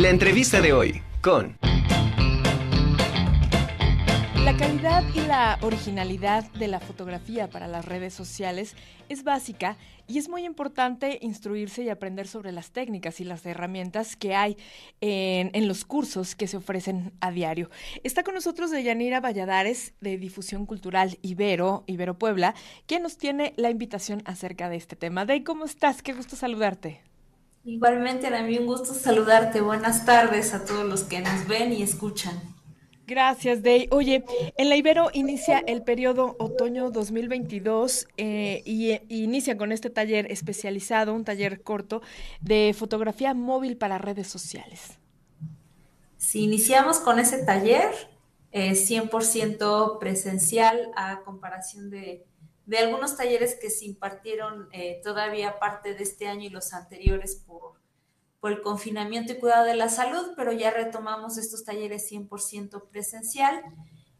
La entrevista de hoy con... La calidad y la originalidad de la fotografía para las redes sociales es básica y es muy importante instruirse y aprender sobre las técnicas y las herramientas que hay en, los cursos que se ofrecen a diario. Está con nosotros Deyanira Valladares de Difusión Cultural Ibero, Ibero Puebla, quien nos tiene la invitación acerca de este tema. Dey, ¿cómo estás? Qué gusto saludarte. Igualmente, a mí un gusto saludarte. Buenas tardes a todos los que nos ven y escuchan. Gracias, Dey. Oye, en la Ibero inicia el periodo otoño 2022 eh, y eh, inicia con este taller especializado, un taller corto de fotografía móvil para redes sociales. Si iniciamos con ese taller, 100% presencial a comparación de de algunos talleres que se impartieron eh, todavía parte de este año y los anteriores por, por el confinamiento y cuidado de la salud, pero ya retomamos estos talleres 100% presencial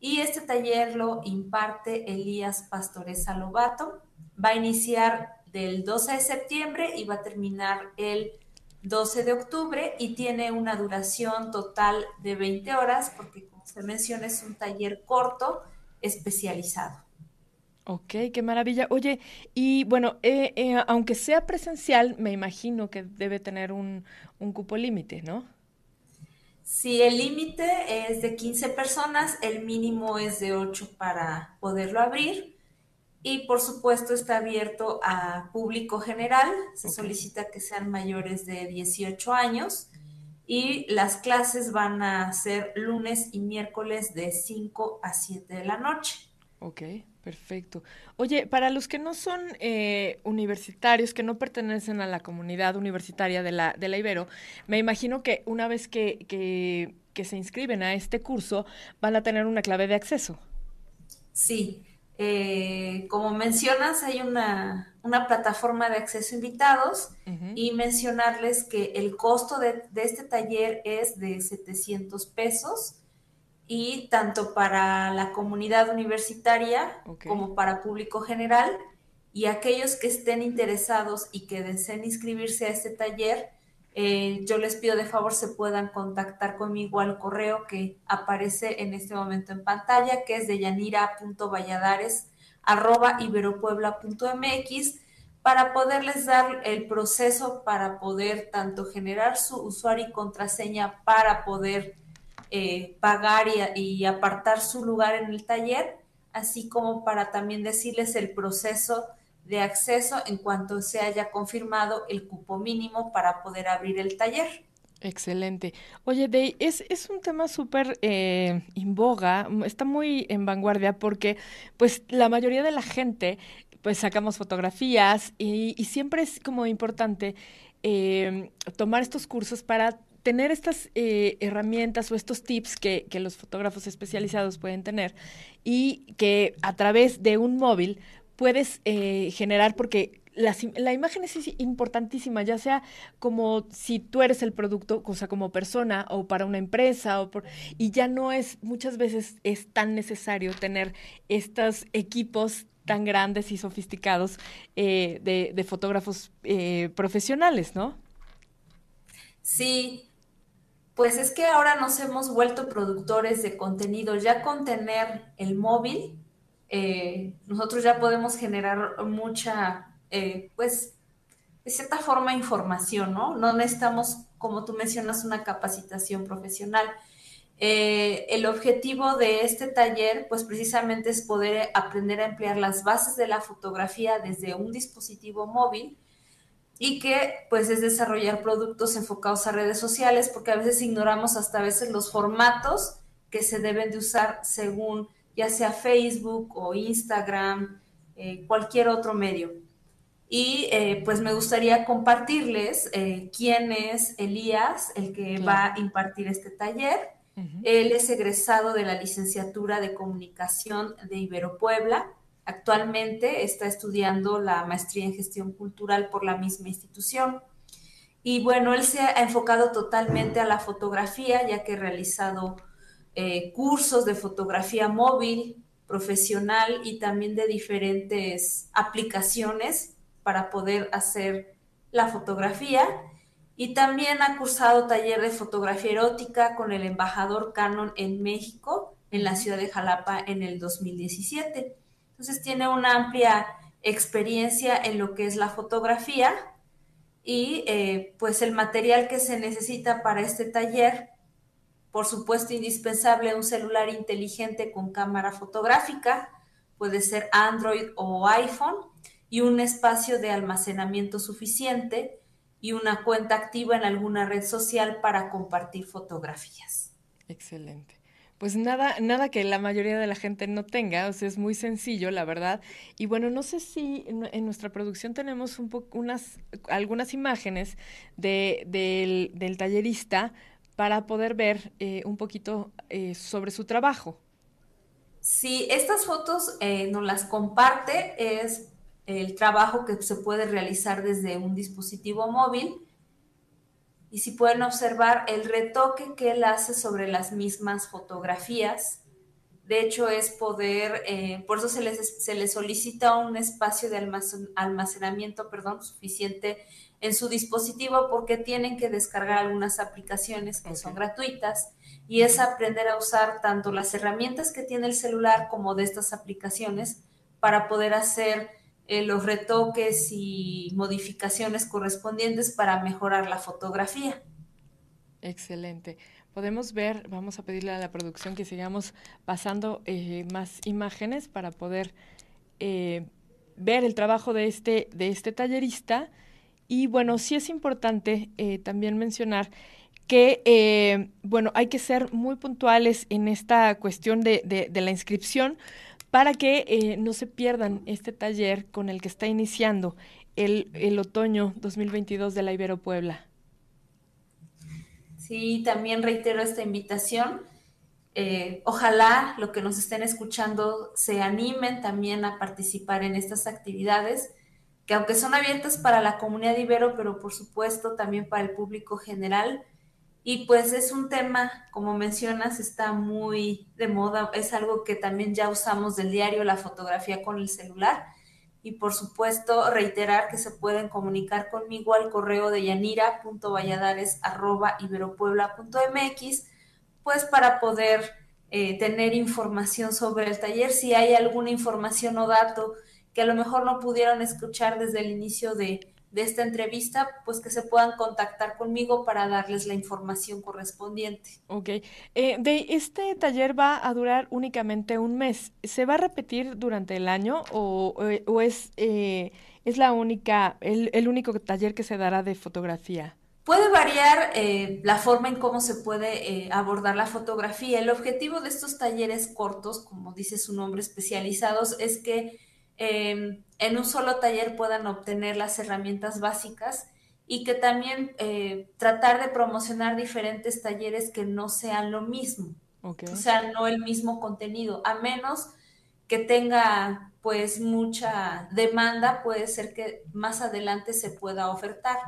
y este taller lo imparte Elías Pastoresa Lobato. Va a iniciar del 12 de septiembre y va a terminar el 12 de octubre y tiene una duración total de 20 horas porque como se menciona es un taller corto especializado. Ok, qué maravilla. Oye, y bueno, eh, eh, aunque sea presencial, me imagino que debe tener un, cupo límite, ¿no? Sí, el límite es de 15 personas, el mínimo es de 8 para poderlo abrir y por supuesto está abierto a público general, se solicita que sean mayores de 18 años y las clases van a ser lunes y miércoles de 5 a 7 de la noche. Ok. Perfecto. Oye, para los que no son eh, universitarios, que no pertenecen a la comunidad universitaria de la, de la Ibero, me imagino que una vez que, que, se inscriben a este curso, van a tener una clave de acceso. Sí. Eh, como mencionas, hay una, una, plataforma de acceso invitados y mencionarles que el costo de, de este taller es de 700 pesos y tanto para la comunidad universitaria como para público general. Y aquellos que estén interesados y que deseen inscribirse a este taller, eh, yo les pido de favor se puedan contactar conmigo al correo que aparece en este momento en pantalla, que es de yanira.valladares.iberopuebla.mx para poderles dar el proceso para poder tanto generar su usuario y contraseña para poder eh, pagar y, apartar su lugar en el taller, así como para también decirles el proceso de acceso en cuanto se haya confirmado el cupo mínimo para poder abrir el taller. Excelente. Oye, Dey, es, es un tema súper eh, en boga, está muy en vanguardia porque pues la mayoría de la gente pues sacamos fotografías y, siempre es como importante eh, tomar estos cursos para tener estas eh, herramientas o estos tips que, los fotógrafos especializados pueden tener y que a través de un móvil puedes eh, generar, porque la, imagen es importantísima, ya sea como si tú eres el producto, o sea, como persona o para una empresa, o por, y ya no es, muchas veces es tan necesario tener estos equipos tan grandes y sofisticados eh, de, de, fotógrafos profesionales, ¿no? Sí, pues es que ahora nos hemos vuelto productores de contenido. Ya con tener el móvil, eh, nosotros ya podemos generar mucha, eh, pues, de cierta forma, información, ¿no? No necesitamos, como tú mencionas, una capacitación profesional. Eh, el objetivo de este taller, pues precisamente es poder aprender a emplear las bases de la fotografía desde un dispositivo móvil y que pues es desarrollar productos enfocados a redes sociales porque a veces ignoramos hasta a veces los formatos que se deben de usar según ya sea Facebook o Instagram, eh, cualquier otro medio. Y eh, pues me gustaría compartirles eh, quién es Elías, el que va a impartir este taller. Él es egresado de la licenciatura de comunicación de Ibero Puebla Actualmente está estudiando la maestría en gestión cultural por la misma institución. Y bueno, él se ha enfocado totalmente a la fotografía, ya que ha realizado eh, cursos de fotografía móvil, profesional y también de diferentes aplicaciones para poder hacer la fotografía. Y también ha cursado taller de fotografía erótica con el embajador Canon en México, en la ciudad de Jalapa, en el 2017. Entonces tiene una amplia experiencia en lo que es la fotografía y eh, pues el material que se necesita para este taller, por supuesto indispensable un celular inteligente con cámara fotográfica, puede ser Android o iPhone, y un espacio de almacenamiento suficiente y una cuenta activa en alguna red social para compartir fotografías. Excelente. Pues nada, nada que la mayoría de la gente no tenga, o sea, es muy sencillo, la verdad. Y bueno, no sé si en, nuestra producción tenemos un unas algunas imágenes de, del, tallerista para poder ver eh, un poquito eh, sobre su trabajo. Sí, estas fotos eh, nos las comparte, es el trabajo que se puede realizar desde un dispositivo móvil. Y si pueden observar el retoque que él hace sobre las mismas fotografías, de hecho es poder, eh, por eso se les, se les solicita un espacio de almacenamiento perdón, suficiente en su dispositivo porque tienen que descargar algunas aplicaciones que son gratuitas y es aprender a usar tanto las herramientas que tiene el celular como de estas aplicaciones para poder hacer eh, los retoques y modificaciones correspondientes para mejorar la fotografía. Excelente. Podemos ver, vamos a pedirle a la producción que sigamos pasando eh, más imágenes para poder eh, ver el trabajo de este, de este tallerista. Y bueno, sí es importante también mencionar que, bueno, hay que ser muy puntuales en esta cuestión de, de la inscripción para que eh, no se pierdan este taller con el que está iniciando el, el otoño 2022 de la Ibero Puebla. Sí, también reitero esta invitación. Eh, ojalá lo que nos estén escuchando se animen también a participar en estas actividades, que aunque son abiertas para la comunidad ibero, pero por supuesto también para el público general, y pues es un tema, como mencionas, está muy de moda, es algo que también ya usamos del diario, la fotografía con el celular. Y por supuesto, reiterar que se pueden comunicar conmigo al correo de yanira.valladares.iberopuebla.mx, pues para poder eh, tener información sobre el taller, si hay alguna información o dato que a lo mejor no pudieron escuchar desde el inicio de, de esta entrevista, pues que se puedan contactar conmigo para darles la información correspondiente. Ok. Eh, de este taller va a durar únicamente un mes. ¿Se va a repetir durante el año o, eh, es, eh, es la única, el, único taller que se dará de fotografía? Puede variar la forma en cómo se puede abordar la fotografía. El objetivo de estos talleres cortos, como dice su nombre, especializados, es que Em, en un solo taller puedan obtener las herramientas básicas y que también eh, tratar de promocionar diferentes talleres que no sean lo mismo. O sea, no el mismo contenido, a menos que tenga pues mucha demanda, puede ser que más adelante se pueda ofertar.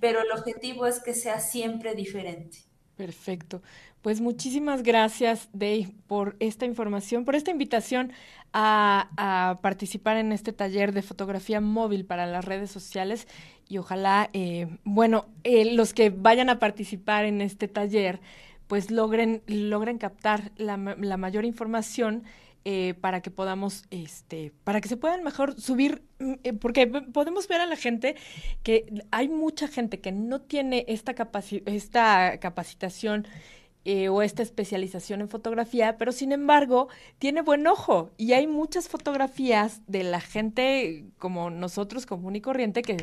Pero el objetivo es que sea siempre diferente. Perfecto. Pues muchísimas gracias, Dave, por esta información, por esta invitación a, participar en este taller de fotografía móvil para las redes sociales. Y ojalá, eh, bueno, eh, los que vayan a participar en este taller, pues logren, logren captar la, la mayor información eh, para que podamos, este, para que se puedan mejor subir, mm, porque podemos ver a la gente que hay mucha gente que no tiene esta, esta capacitación eh, o esta especialización en fotografía, pero sin embargo tiene buen ojo y hay muchas fotografías de la gente como nosotros, común y corriente, que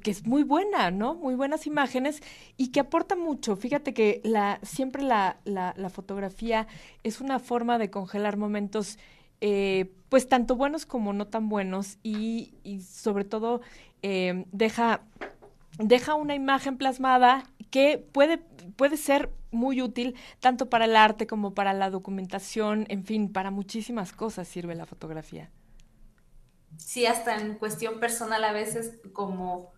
que es muy buena, ¿no? Muy buenas imágenes y que aporta mucho. Fíjate que siempre la, la, fotografía es una forma de congelar momentos, eh, pues tanto buenos como no tan buenos y, sobre todo eh, deja, deja una imagen plasmada que puede, puede ser muy útil tanto para el arte como para la documentación, en fin, para muchísimas cosas sirve la fotografía. Sí, hasta en cuestión personal a veces como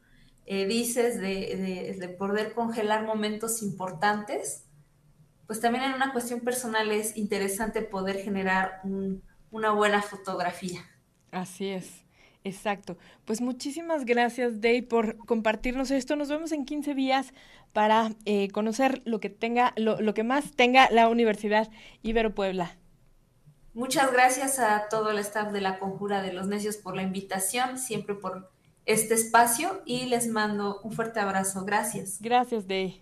eh, dices de, poder congelar momentos importantes, pues también en una cuestión personal es interesante poder generar una buena fotografía. Así es. Exacto. Pues muchísimas gracias, Day, por compartirnos esto. Nos vemos en 15 días para eh, conocer lo que tenga, lo, lo que más tenga la Universidad Ibero Puebla. Muchas gracias a todo el staff de la Conjura de los Necios por la invitación, siempre por este espacio y les mando un fuerte abrazo. Gracias. Gracias, Day.